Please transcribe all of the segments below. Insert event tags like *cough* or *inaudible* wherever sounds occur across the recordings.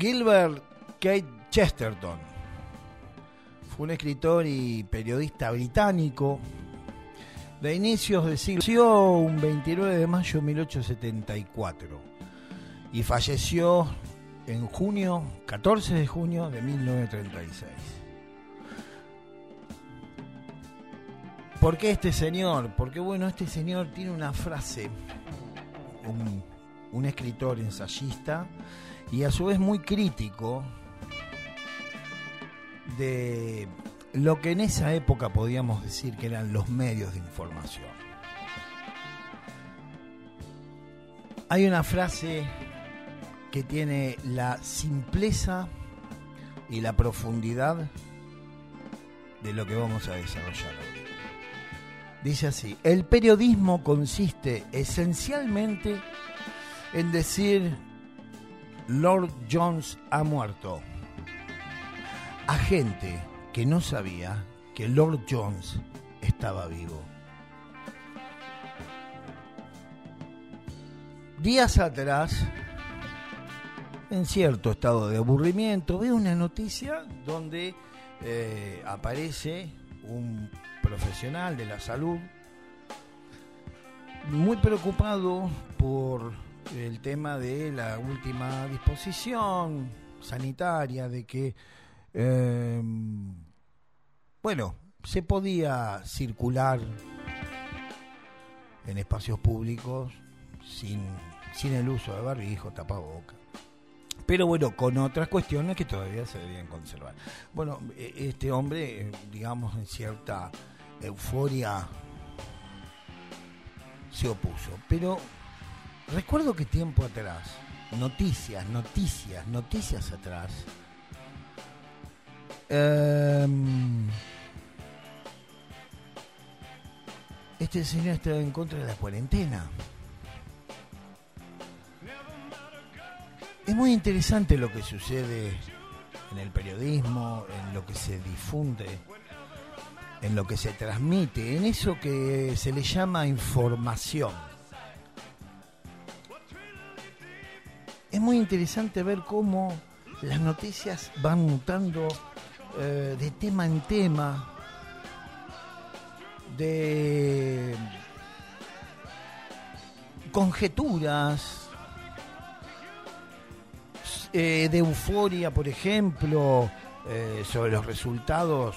Gilbert Kate Chesterton fue un escritor y periodista británico de inicios del siglo nació un 29 de mayo de 1874 y falleció en junio, 14 de junio de 1936. ¿Por qué este señor? Porque bueno, este señor tiene una frase, un, un escritor ensayista y a su vez muy crítico de lo que en esa época podíamos decir que eran los medios de información. Hay una frase que tiene la simpleza y la profundidad de lo que vamos a desarrollar hoy. Dice así, el periodismo consiste esencialmente en decir Lord Jones ha muerto a gente que no sabía que Lord Jones estaba vivo. Días atrás, en cierto estado de aburrimiento, veo una noticia donde eh, aparece un profesional de la salud muy preocupado por el tema de la última disposición sanitaria, de que, eh, bueno, se podía circular en espacios públicos sin, sin el uso de barbijo, tapaboca. Pero bueno, con otras cuestiones que todavía se debían conservar. Bueno, e, este hombre, digamos, en cierta euforia se opuso. Pero recuerdo que tiempo atrás, noticias, noticias, noticias atrás, em, este señor estaba en contra de la cuarentena. Es muy interesante lo que sucede en el periodismo, en lo que se difunde, en lo que se transmite, en eso que se le llama información. Es muy interesante ver cómo las noticias van mutando eh, de tema en tema, de conjeturas, eh, de euforia, por ejemplo, eh, sobre los resultados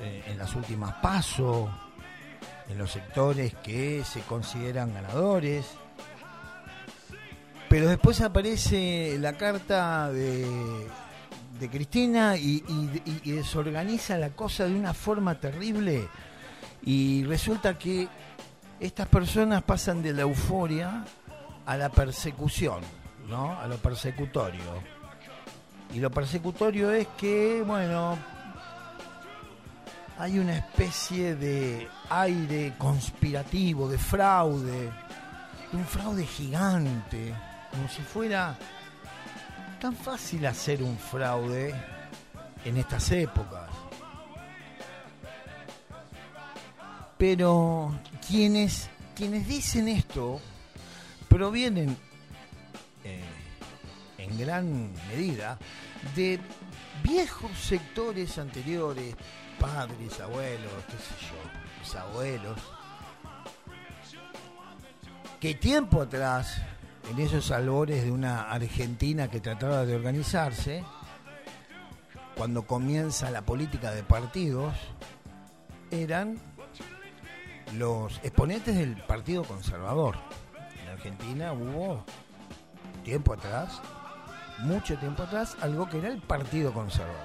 en las últimas pasos, en los sectores que se consideran ganadores. Pero después aparece la carta de, Cristina y, y- desorganiza la cosa de una forma terrible y resulta que estas personas pasan de la euforia a la persecución, ¿no? A lo persecutorio. Y lo persecutorio es que, bueno, hay una especie de aire conspirativo, de fraude, de un fraude gigante, como si fuera tan fácil hacer un fraude en estas épocas. Pero quienes, quienes dicen esto provienen eh, en gran medida de viejos sectores anteriores, padres, abuelos, qué sé yo, mis abuelos, que tiempo atrás, en esos albores de una Argentina que trataba de organizarse, cuando comienza la política de partidos, eran los exponentes del Partido Conservador. En Argentina hubo tiempo atrás, mucho tiempo atrás, algo que era el Partido Conservador,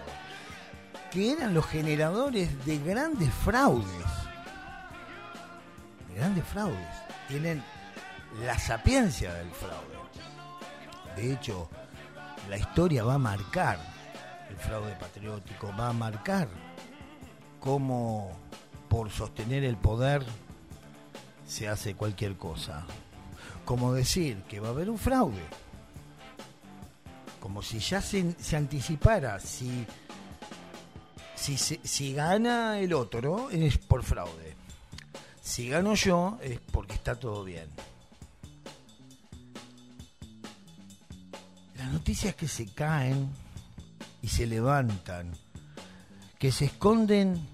que eran los generadores de grandes fraudes. De grandes fraudes. Tienen la sapiencia del fraude. De hecho, la historia va a marcar el fraude patriótico, va a marcar cómo por sostener el poder se hace cualquier cosa. Como decir que va a haber un fraude. Como si ya se, anticipara, si, si, si gana el otro es por fraude. Si gano yo es porque está todo bien. Noticias que se caen y se levantan, que se esconden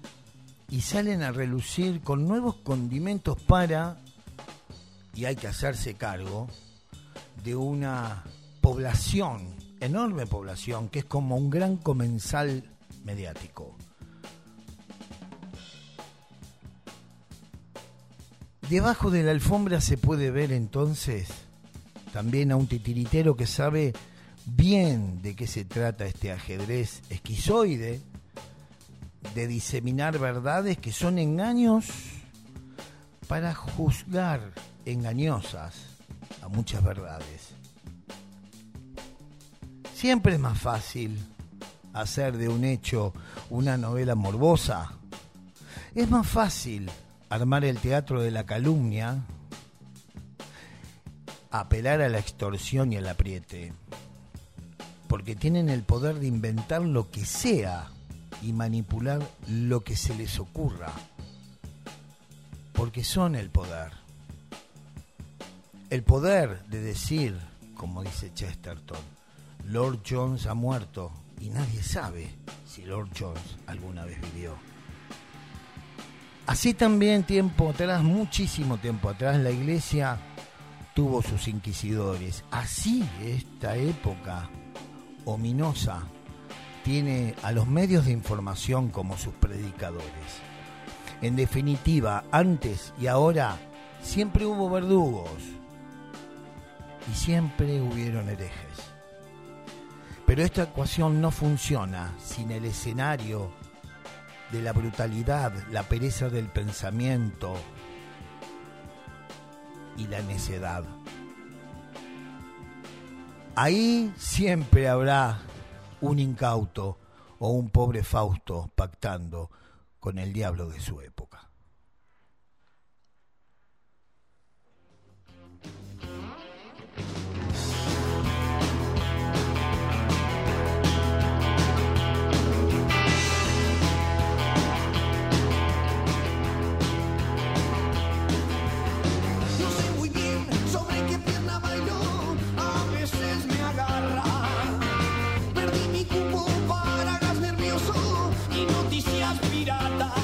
y salen a relucir con nuevos condimentos para, y hay que hacerse cargo, de una población, enorme población, que es como un gran comensal mediático. Debajo de la alfombra se puede ver entonces también a un titiritero que sabe bien de qué se trata este ajedrez esquizoide, de diseminar verdades que son engaños para juzgar engañosas a muchas verdades. Siempre es más fácil hacer de un hecho una novela morbosa. Es más fácil armar el teatro de la calumnia, apelar a la extorsión y al apriete, porque tienen el poder de inventar lo que sea y manipular lo que se les ocurra, porque son el poder. El poder de decir, como dice Chesterton, Lord Jones ha muerto y nadie sabe si Lord Jones alguna vez vivió. Así también tiempo atrás, muchísimo tiempo atrás, la iglesia tuvo sus inquisidores. Así esta época ominosa tiene a los medios de información como sus predicadores. En definitiva, antes y ahora siempre hubo verdugos y siempre hubieron herejes. Pero esta ecuación no funciona sin el escenario de la brutalidad, la pereza del pensamiento y la necedad. Ahí siempre habrá un incauto o un pobre Fausto pactando con el diablo de su época. notícias piratas.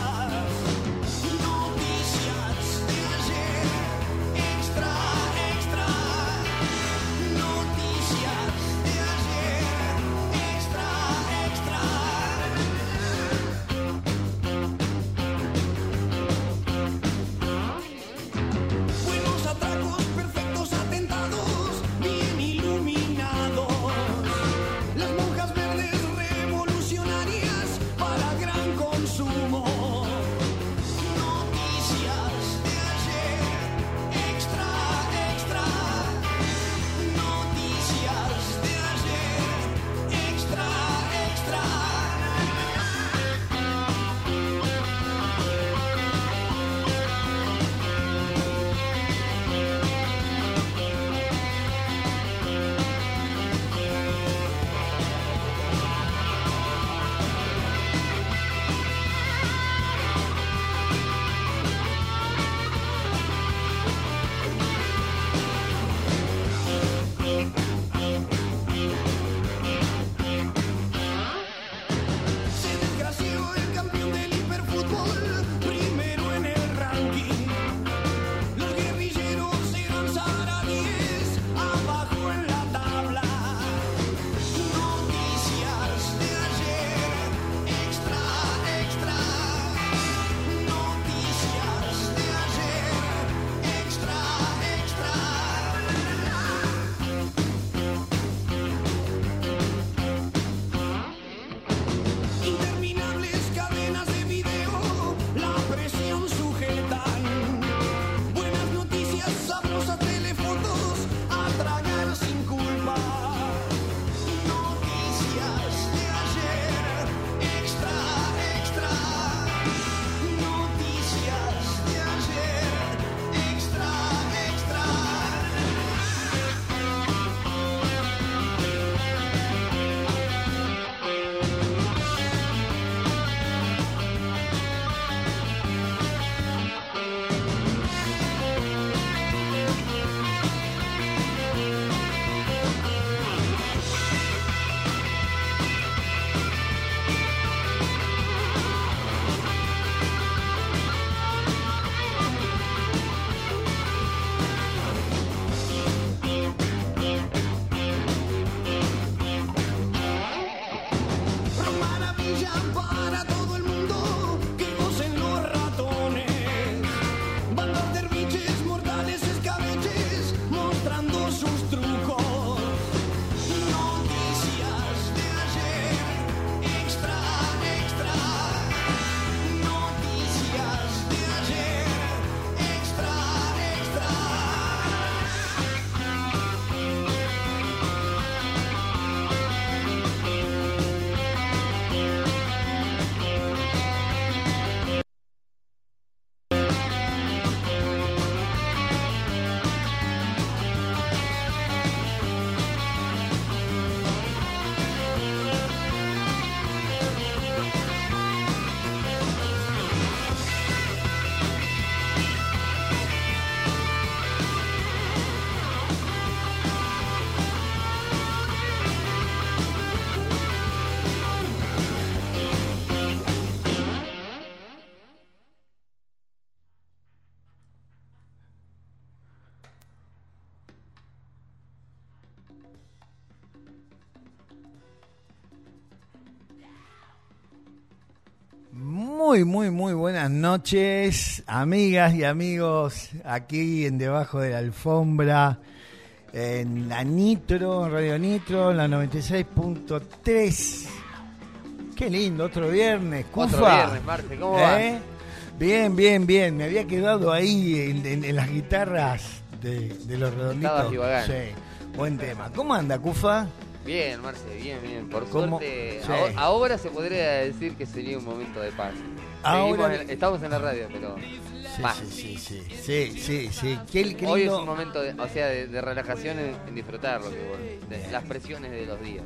Muy, muy, muy buenas noches, amigas y amigos, aquí en Debajo de la Alfombra, en la Nitro, Radio Nitro, en la 96.3. Qué lindo, otro viernes, Otro viernes, Marte, ¿cómo va? ¿Eh? Bien, bien, bien. Me había quedado ahí en, en- en las guitarras de, de los redonditos. Sí, buen tema. ¿Cómo anda, Cufa? Bien, Marce, bien, bien. Por ¿Cómo? suerte, Sí. ahora se podría decir que sería un momento de paz. Ahora- en- estamos en la radio, pero Sí, sí, sí, sí, sí, sí, sí. Qué, qué hoy es un momento, de, o sea, de, de relajación en, en disfrutar lo que vos- de las presiones de los días,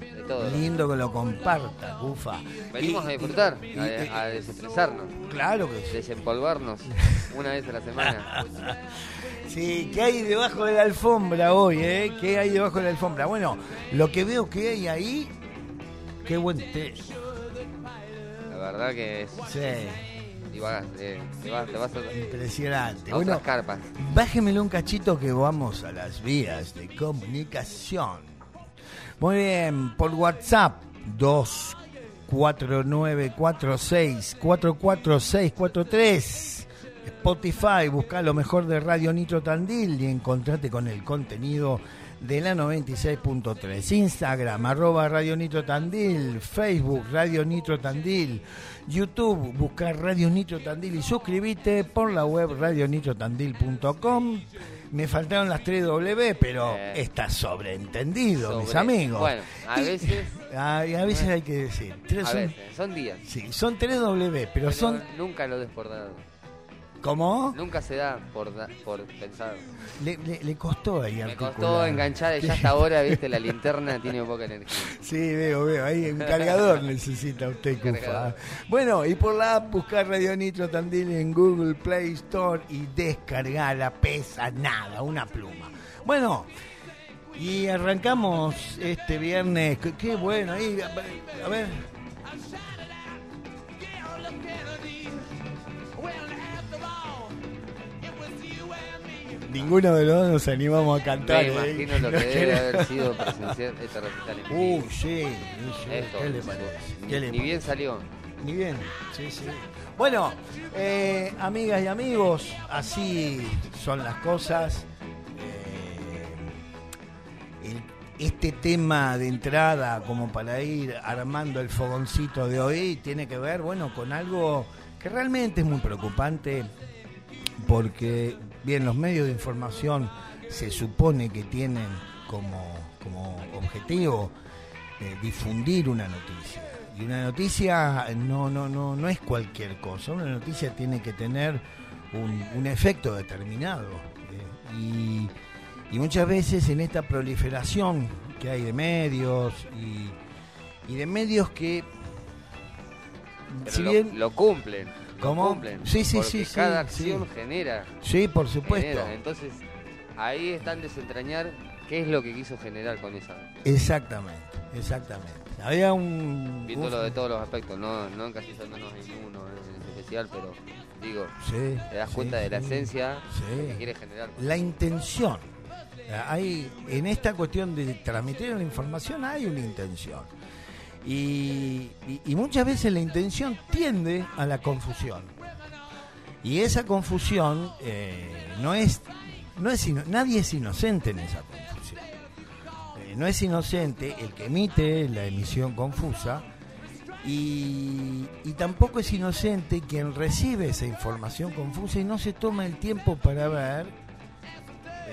de todo. Lindo que lo comparta, Cufa. Venimos Y- a disfrutar, y- a, y- a desestresarnos, Claro que sí. desempolvarnos *laughs* una vez a la semana. *laughs* Sí, ¿qué hay debajo de la alfombra hoy, eh? ¿Qué hay debajo de la alfombra? Bueno, lo que veo que hay ahí, qué buen té. Verdad que es Sí, eh, te vas, te vas a, impresionante. a Bueno, carpas. bájemelo un cachito que vamos a las vías de comunicación. Muy bien, por WhatsApp 24946444643. Spotify, busca lo mejor de Radio Nitro Tandil y encontrate con el contenido de la 96.3. Instagram, arroba Radio Nitro Tandil, Facebook, Radio Nitro Tandil, YouTube, buscar Radio Nitro Tandil y suscríbete por la web radionitrotandil.com. Me faltaron las 3 W, pero Eh. está sobreentendido, mis amigos. Bueno, a Y- veces, Ah, y a veces hay que decir. Tres a son, veces, son días. Sí, son 3 W, pero, Pero son... nunca lo des por dado. ¿Cómo? Nunca se da por, da- por pensado. Le, le- le costó ahí Me articular. costó enganchar y ya hasta ahora, viste, la linterna tiene poca energía. *laughs* Sí, veo, veo. Ahí un cargador *laughs* necesita usted, Cufa. Cargador. Bueno, y por la app buscar Radio Nitro Tandil en Google Play Store y descargarla. Pesa nada, una pluma. Bueno, y arrancamos este viernes. Qué, qué bueno, ahí, a ver. Ninguno de los dos nos animamos a cantar. Me ¿eh? imagino lo que debe haber sido presenciar este recital en vivo. sí, sí, sí. Esto, ¿Qué le parece? ni, ¿Qué le ni parece? bien salió. Ni bien, sí, sí. Bueno, eh, amigas y amigos, así son las cosas. Eh, el- este tema de entrada, como para ir armando el fogoncito de hoy, tiene que ver, bueno, con algo que realmente es muy preocupante, porque, bien, los medios de información se supone que tienen como, como objetivo eh, difundir una noticia. Y una noticia no, no, no, no es cualquier cosa, una noticia tiene que tener un, un efecto determinado. eh, y, y muchas veces en esta proliferación que hay de medios y, y de medios que, Pero si lo, bien, lo cumplen. ¿Cómo? cumplen, Sí, sí, porque sí, Cada sí. acción genera. sí, por supuesto, genera. Entonces, ahí están desentrañar qué es lo que quiso generar con esa. exactamente, exactamente. Había un... Viéndolo de todos los aspectos, no, no encasillándonos en uno en especial, pero digo, Sí, te das cuenta de la esencia que quiere generar. la intención. Hay, en esta cuestión de transmitir la información hay una intención. Y, muchas veces la intención tiende a la confusión. Y esa confusión eh, no es, no es nadie es inocente en esa confusión. Eh, no es inocente el que emite la emisión confusa y tampoco es inocente quien recibe esa información confusa y no se toma el tiempo para ver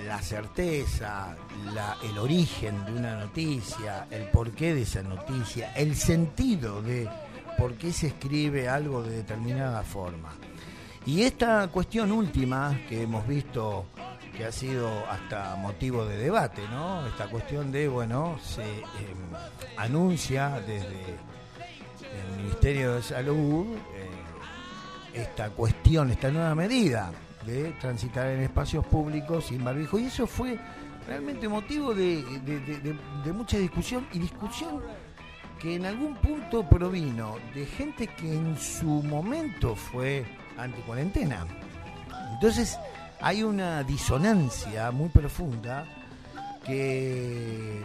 la certeza, la- el origen de una noticia, el porqué de esa noticia, el sentido de por qué se escribe algo de determinada forma. Y esta cuestión última que hemos visto que ha sido hasta motivo de debate, ¿no? Esta cuestión de, bueno, se eh, anuncia desde el Ministerio de Salud eh, esta cuestión, esta nueva medida de transitar en espacios públicos sin barbijo. Y eso fue realmente motivo de, mucha discusión y discusión que en algún punto provino de gente que en su momento fue anticuarentena. Entonces hay una disonancia muy profunda que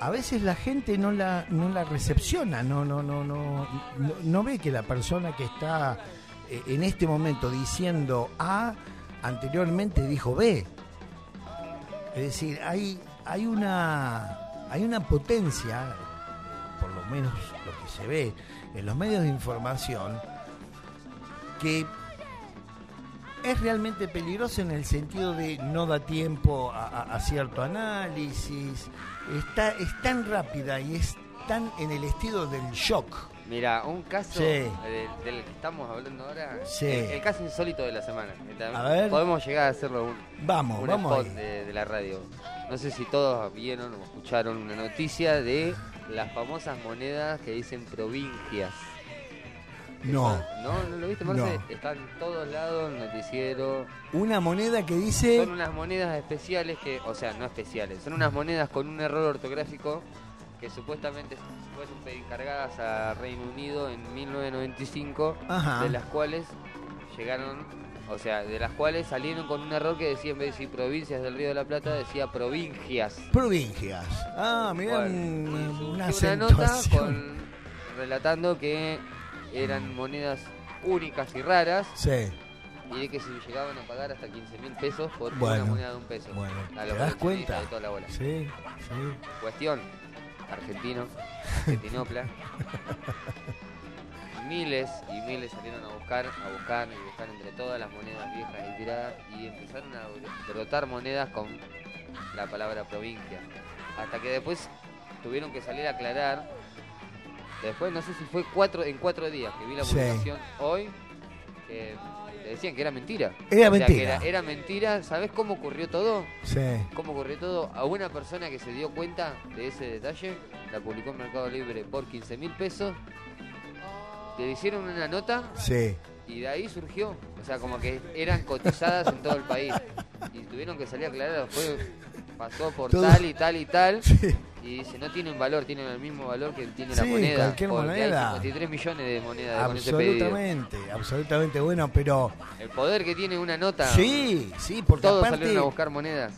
a veces la gente no la, no la recepciona, no, no, no, no, no, no ve que la persona que está eh, en este momento diciendo A, anteriormente dijo B. Es decir, hay, hay una hay una potencia, por lo menos lo que se ve en los medios de información, que es realmente peligroso en el sentido de no da tiempo a, a cierto análisis, está, es tan rápida y es tan en el estilo del shock. Mira, un caso del, que estamos hablando ahora, el, caso insólito de la semana. A ver. Podemos llegar a hacerlo un, vamos, un vamos spot de, la radio. No sé si todos vieron o escucharon una noticia de las famosas monedas que dicen provincias. No. ¿No? ¿No lo viste, Marce? Está en todos lados, el noticiero. Una moneda que dice... Son unas monedas especiales que, o sea, no especiales, son unas monedas con un error ortográfico que supuestamente fueron encargadas a Reino Unido en 1995, de las cuales llegaron, o sea, de las cuales salieron con un error que decía en vez de decir provincias del Río de la Plata, decía provincias. Provincias. Ah, mira, una, nota relatando que eran monedas únicas y raras. Sí. Y de que se llegaban a pagar hasta 15 mil pesos por una moneda de un peso. Bueno, ¿te das cuenta? Sí, sí. Cuestión, argentino, argentinopla. miles y miles salieron a buscar, a buscar y buscar entre todas las monedas viejas y tiradas y empezaron a brotar monedas con la palabra provincia. Hasta que después tuvieron que salir a aclarar. Después no sé si fue cuatro en cuatro días que vi la publicación hoy. Que decían que era mentira. Era mentira. era, mentira. ¿Sabes cómo ocurrió todo? Sí. ¿Cómo ocurrió todo? A una persona que se dio cuenta de ese detalle, la publicó en Mercado Libre por 15 mil pesos. Le hicieron una nota. Sí. Y de ahí surgió. O sea, como que eran cotizadas en todo el país. Y tuvieron que salir a aclarar. Después pasó por tal y tal y tal. Sí y dice, no tienen valor, tienen el mismo valor que tiene la moneda. cualquier moneda. Hay 53 millones de monedas absolutamente, absolutamente bueno, pero... El poder que tiene una nota. Sí, sí, porque Todos aparte, salieron a buscar monedas.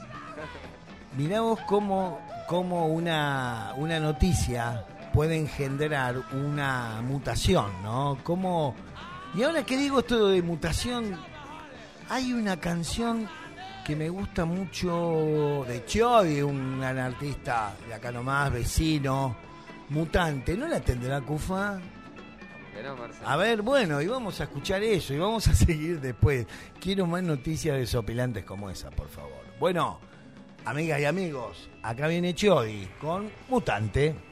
Mirá vos cómo, cómo una, una noticia puede engendrar una mutación, ¿no? Cómo... Y ahora que digo esto de mutación, hay una canción que me gusta mucho de Choi, un gran artista de acá nomás, vecino, mutante. ¿No la tendrá Cufa? a ver, bueno, y vamos a escuchar eso y vamos a *laughs* seguir después. Quiero más noticias desopilantes como esa, por favor. Bueno, amigas y amigos, acá viene Choi con Mutante.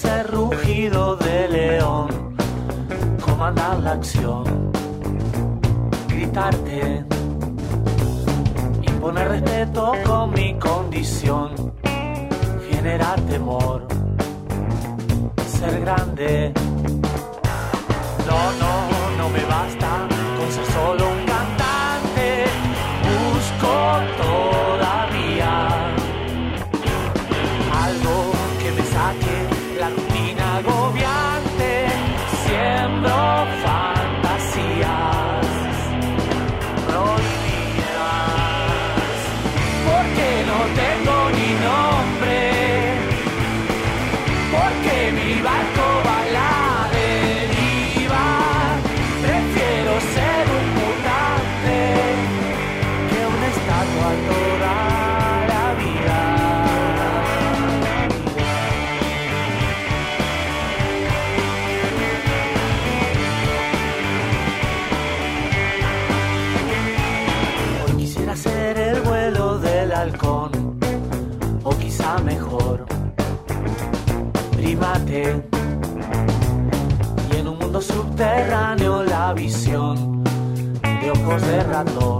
Ser rugido de león, comandar la acción, gritarte, imponer respeto con mi condición, generar temor, ser grande. No, no, no me basta ratón,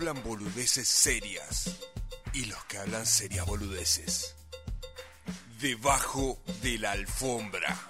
hablan boludeces serias y los que hablan serias boludeces. Debajo de la alfombra.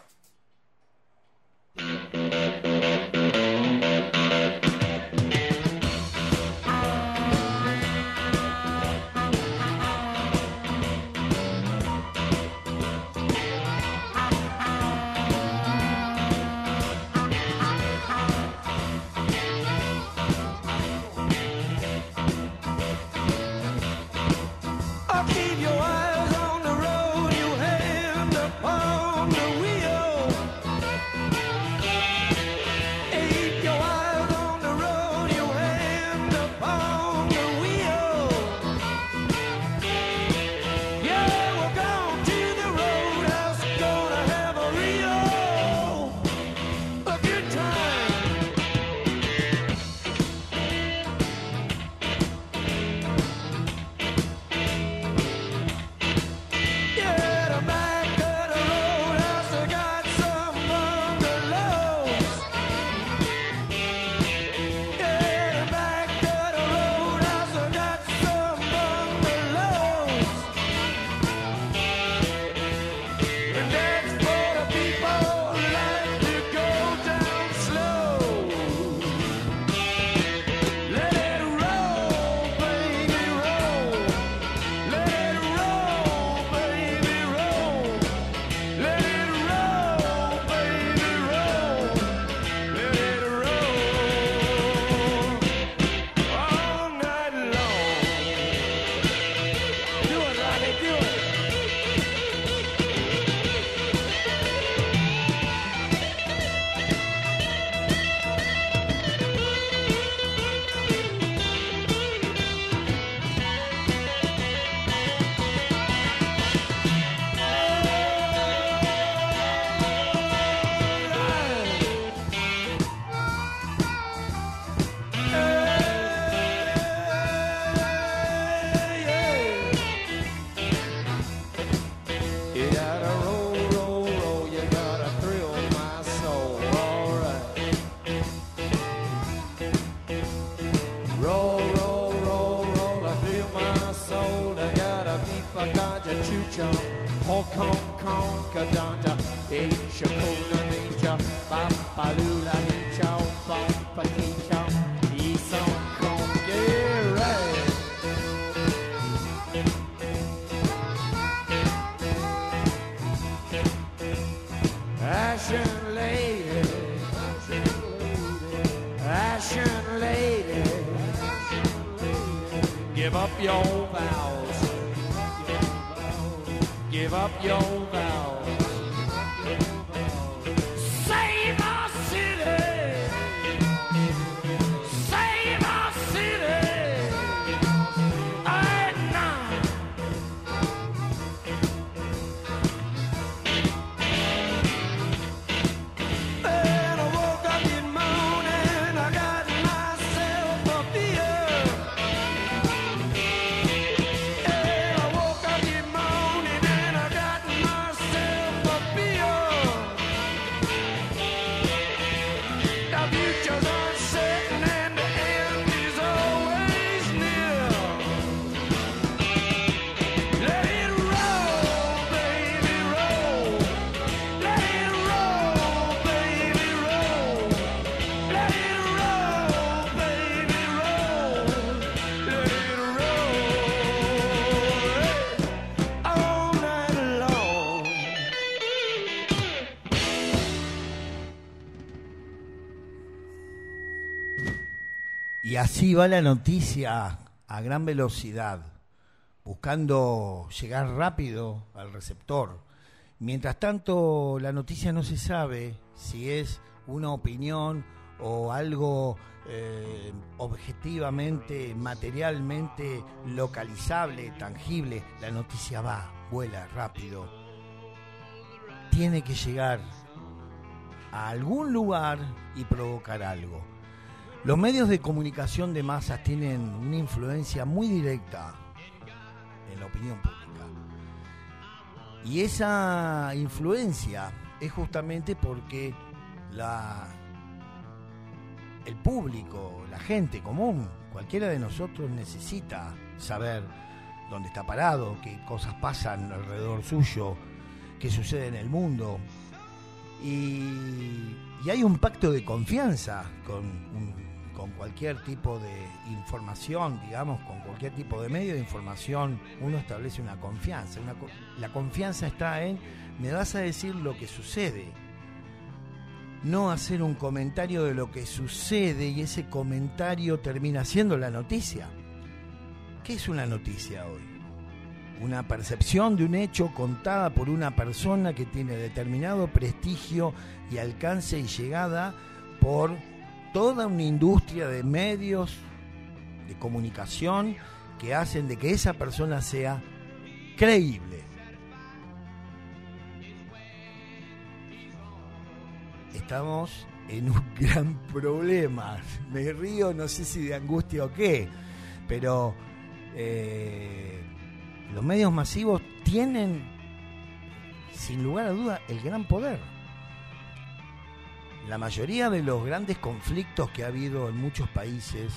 Así va la noticia a gran velocidad, buscando llegar rápido al receptor. Mientras tanto, la noticia no se sabe si es una opinión o algo eh, objetivamente, materialmente localizable, tangible. La noticia va, vuela rápido. Tiene que llegar a algún lugar y provocar algo. Los medios de comunicación de masas tienen una influencia muy directa en la opinión pública. Y esa influencia es justamente porque la, el público, la gente común, cualquiera de nosotros necesita saber dónde está parado, qué cosas pasan alrededor suyo, qué sucede en el mundo. Y, y hay un pacto de confianza con un con cualquier tipo de información, digamos, con cualquier tipo de medio de información, uno establece una confianza. La confianza está en, me vas a decir lo que sucede, no hacer un comentario de lo que sucede y ese comentario termina siendo la noticia. ¿Qué es una noticia hoy? Una percepción de un hecho contada por una persona que tiene determinado prestigio y alcance y llegada por toda una industria de medios de comunicación que hacen de que esa persona sea creíble. Estamos en un *laughs* gran problema. Me río, no sé si de angustia o qué, pero eh, los medios masivos tienen, sin lugar a duda, el gran poder. La mayoría de los grandes conflictos que ha habido en muchos países,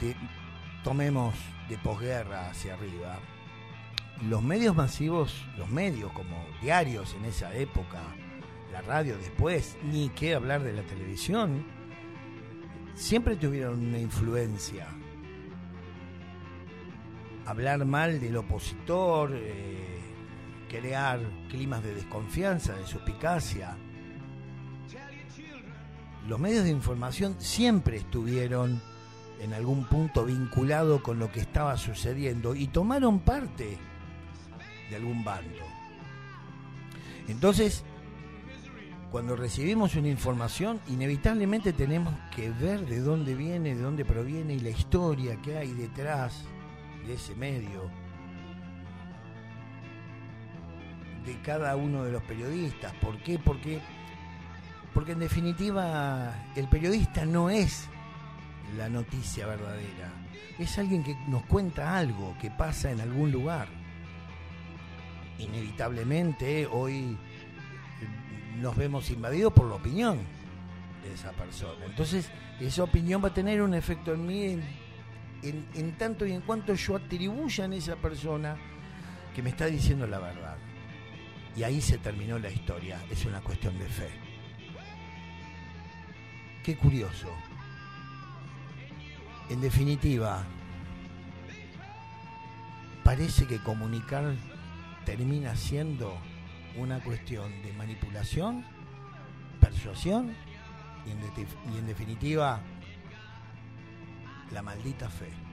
de- tomemos de posguerra hacia arriba, los medios masivos, los medios como diarios en esa época, la radio después, ni qué hablar de la televisión, siempre tuvieron una influencia. Hablar mal del opositor, eh, crear climas de desconfianza, de suspicacia. Los medios de información siempre estuvieron en algún punto vinculados con lo que estaba sucediendo y tomaron parte de algún bando. Entonces, cuando recibimos una información, inevitablemente tenemos que ver de dónde viene, de dónde proviene y la historia que hay detrás de ese medio, de cada uno de los periodistas. ¿Por qué? Porque, porque en definitiva el periodista no es la noticia verdadera, es alguien que nos cuenta algo que pasa en algún lugar. Inevitablemente hoy nos vemos invadidos por la opinión de esa persona. Entonces, esa opinión va a tener un efecto en mí en, tanto y en cuanto yo atribuya en esa persona que me está diciendo la verdad. Y ahí se terminó la historia. Es una cuestión de fe. Qué curioso. En definitiva, parece que comunicar termina siendo una cuestión de manipulación, persuasión y en, y en definitiva la maldita fe.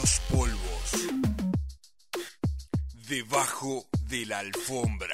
Y malos polvos. Debajo de la alfombra.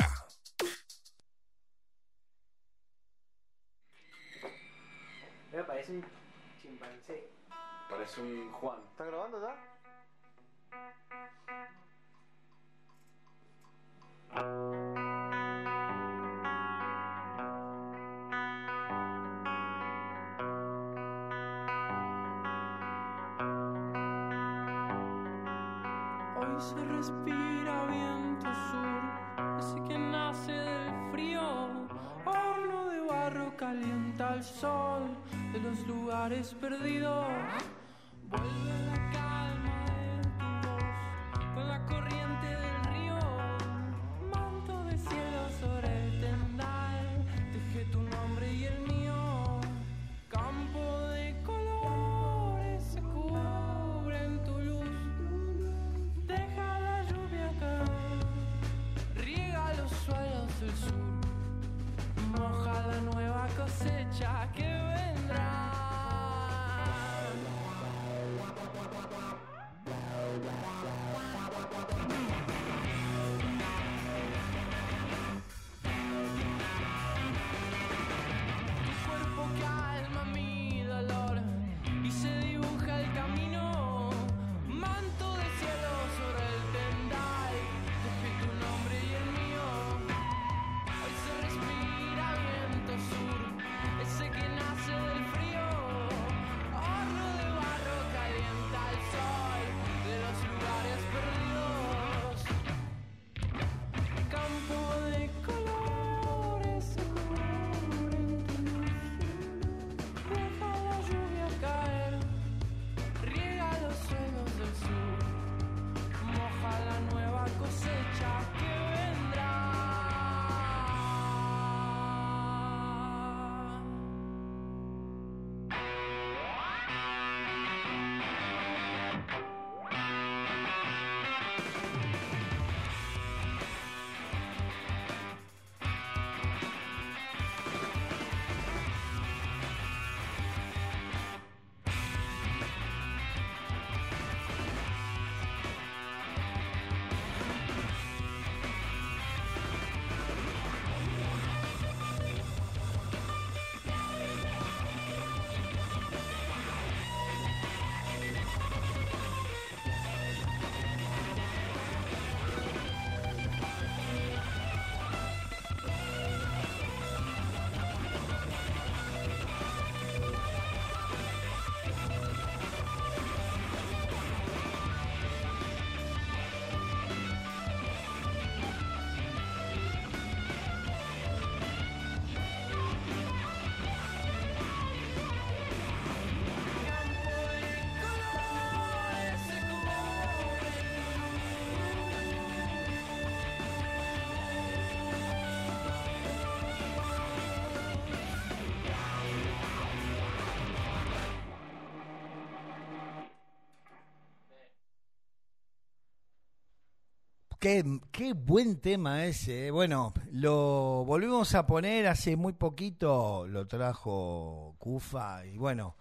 Qué, buen tema ese. eh. Bueno, lo volvimos a poner hace muy poquito, lo trajo Cufa y bueno,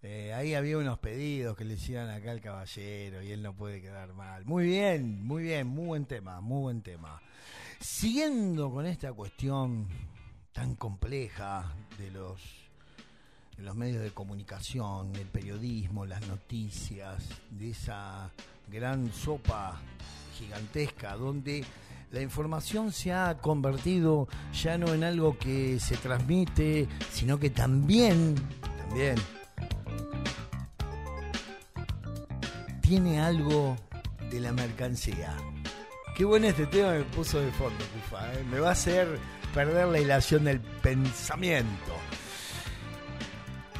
eh, ahí había unos pedidos que le hicieron acá al caballero y él no puede quedar mal. Muy bien, muy bien, muy buen tema, muy buen tema. Siguiendo con esta cuestión tan compleja de los, de los medios de comunicación, el periodismo, las noticias, de esa gran sopa gigantesca donde la información se ha convertido ya no en algo que se transmite, sino que también, también tiene algo de la mercancía. Qué bueno este tema me puso de fondo, Cufa. ¿eh? Me va a hacer perder la hilación del pensamiento.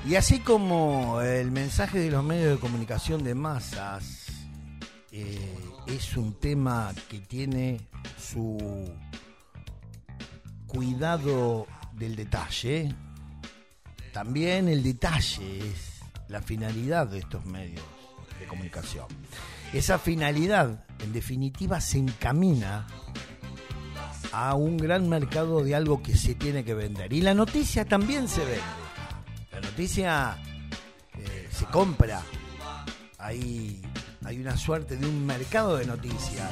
Y así como el mensaje de los medios de comunicación de masas eh, es un tema que tiene su cuidado del detalle, también el detalle es la finalidad de estos medios de comunicación. Esa finalidad, en definitiva, se encamina a un gran mercado de algo que se tiene que vender. Y la noticia también se vende. La noticia eh, se compra. Hay, hay una suerte de un mercado de noticias.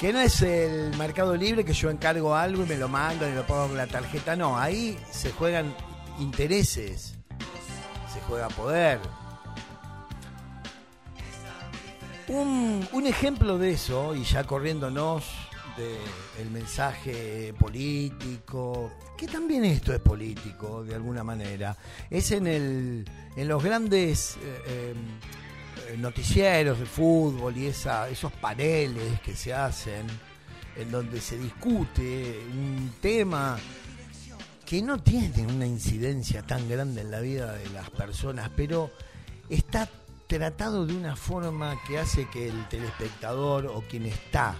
Que no es el mercado libre que yo encargo algo y me lo mandan y lo pongo con la tarjeta. No, ahí se juegan intereses, se juega poder. Un, un ejemplo de eso, y ya corriéndonos del mensaje político, que también esto es político de alguna manera, es en, el, en los grandes eh, eh, noticieros de fútbol y esa, esos paneles que se hacen en donde se discute un tema que no tiene una incidencia tan grande en la vida de las personas, pero está tratado de una forma que hace que el telespectador o quien está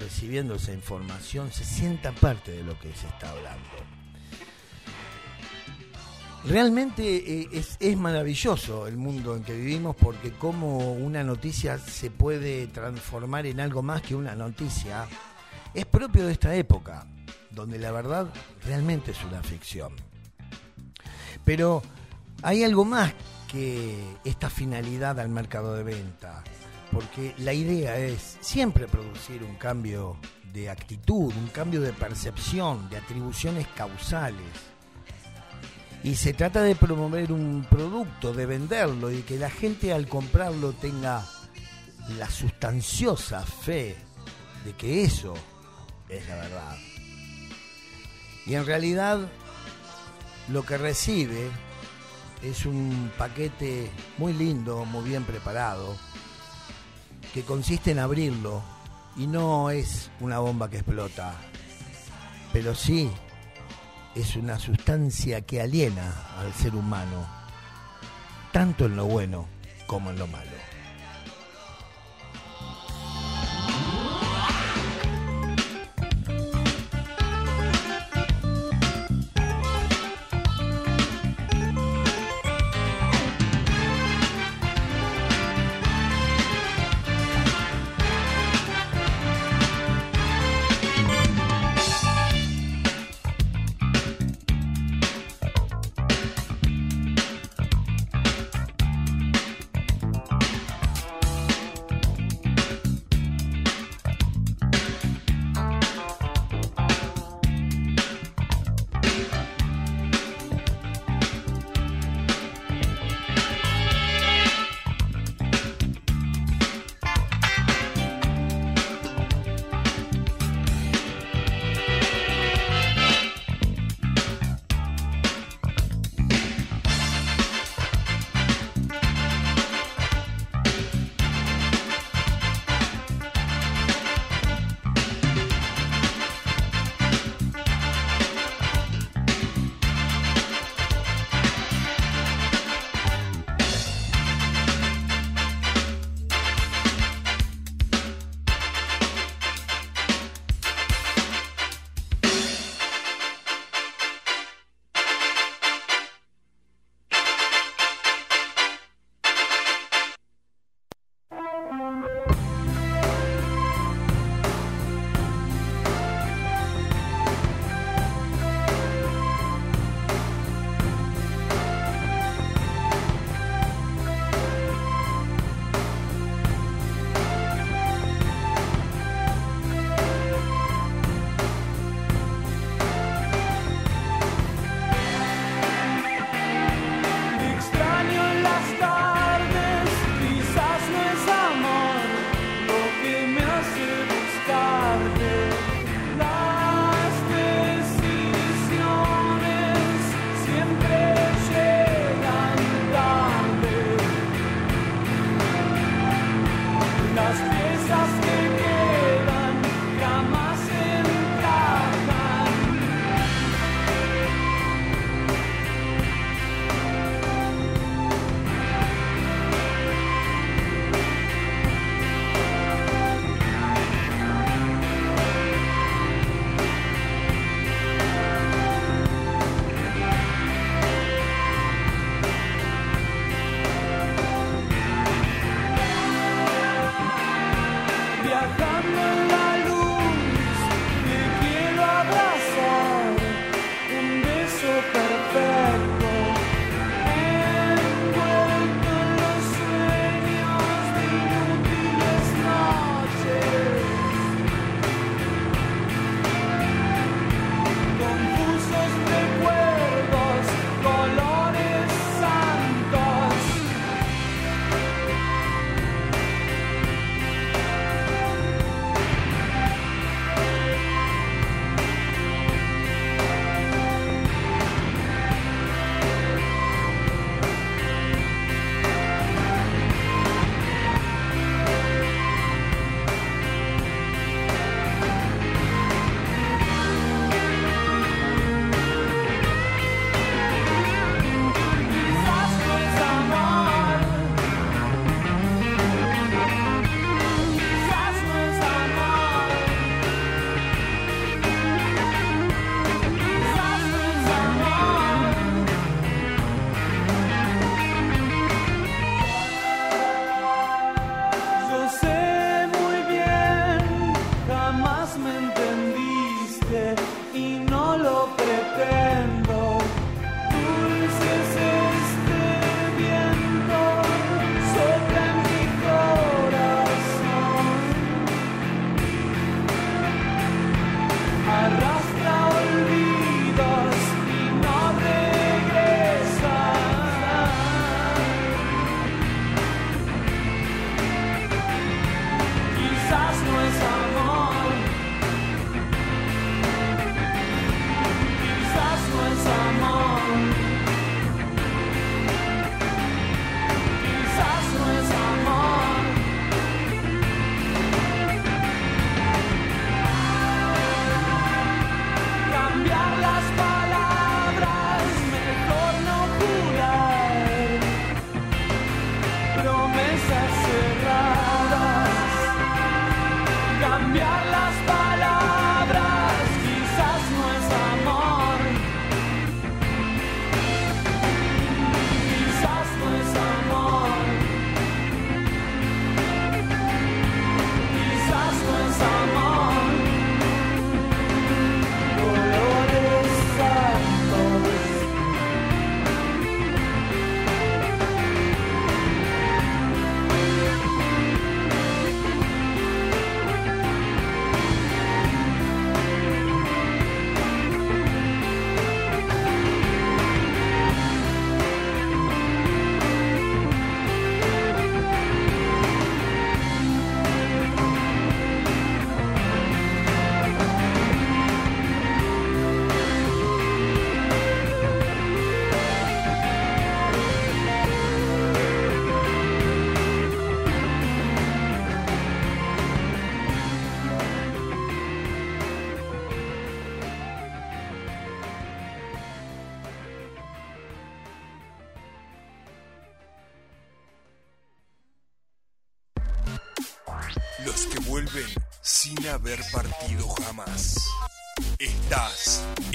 recibiendo esa información se sienta parte de lo que se está hablando. Realmente eh, es, es, maravilloso el mundo en que vivimos porque como una noticia se puede transformar en algo más que una noticia, es propio de esta época, donde la verdad realmente es una ficción. Pero hay algo más que esta finalidad al mercado de venta, porque la idea es siempre producir un cambio de actitud, un cambio de percepción, de atribuciones causales. Y se trata de promover un producto, de venderlo y que la gente al comprarlo tenga la sustanciosa fe de que eso es la verdad. Y en realidad lo que recibe es un paquete muy lindo, muy bien preparado, que consiste en abrirlo y no es una bomba que explota, pero sí es una sustancia que aliena al ser humano, tanto en lo bueno como en lo malo.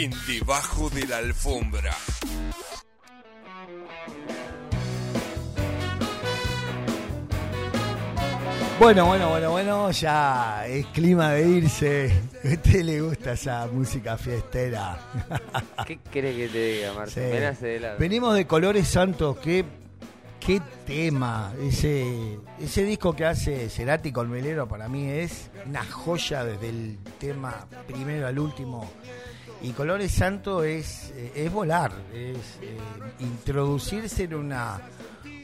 En Debajo de la Alfombra. Bueno, bueno, bueno, bueno, ya es clima de irse. *laughs* ¿A usted le gusta esa música fiestera? *laughs* ¿Qué querés que te diga, Marce? Sí. Ven hace de lado. Venimos de Colores Santos, qué, qué tema. Ese, ese disco que hace Cerati con Melero para mí es una joya desde el tema primero al último. Y Colores Santos es, eh, es volar, es eh, introducirse en una,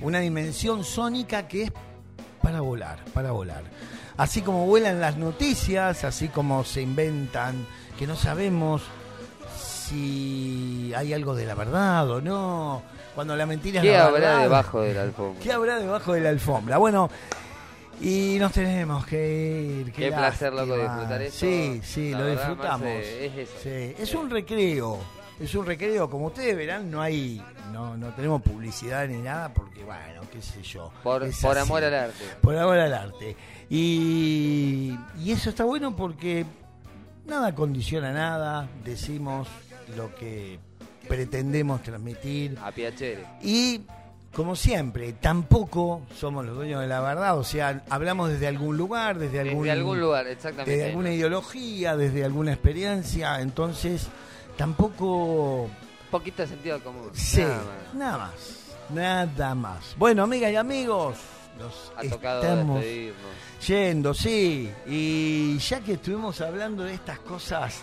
una dimensión sónica que es para volar, para volar. Así como vuelan las noticias, así como se inventan, que no sabemos si hay algo de la verdad o no, cuando la mentira es ¿Qué la habrá verdad. debajo de la alfombra? ¿Qué habrá debajo de la alfombra? Bueno, y nos tenemos que ir. Qué placer, loco, disfrutar. Sí, sí, La lo verdad, disfrutamos. Marce, es eso. Sí, es un recreo. Es un recreo, como ustedes verán, no hay, no, no tenemos publicidad ni nada, porque bueno, qué sé yo. Por, por amor al arte. Por amor al arte. Y, y eso está bueno porque nada condiciona nada, decimos lo que pretendemos transmitir A Piacere. y como siempre, tampoco somos los dueños de la verdad, o sea, hablamos desde algún lugar, desde algún, Desde algún lugar, exactamente. desde alguna ideología, desde alguna experiencia, entonces tampoco Poquito sentido común. Sí, Nada más. nada más. Nada más. Bueno, amigas y amigos, nos Ha tocado estamos despedirnos. yendo, sí. Y ya que estuvimos hablando de estas cosas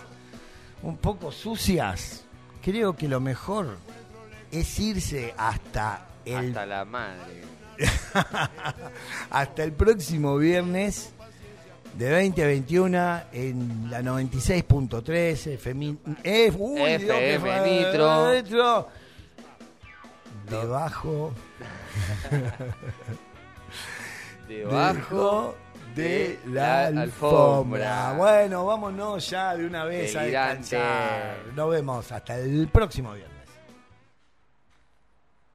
un poco sucias, creo que lo mejor es irse hasta el Hasta la madre. *laughs* hasta el próximo viernes de 20 a 21 en la 96.3 FM, eh, uy, FM Nitro. Nitro. *laughs* debajo Debajo de la alfombra. Bueno, vámonos ya de una vez a Delirante. descansar. Nos vemos hasta el próximo viernes.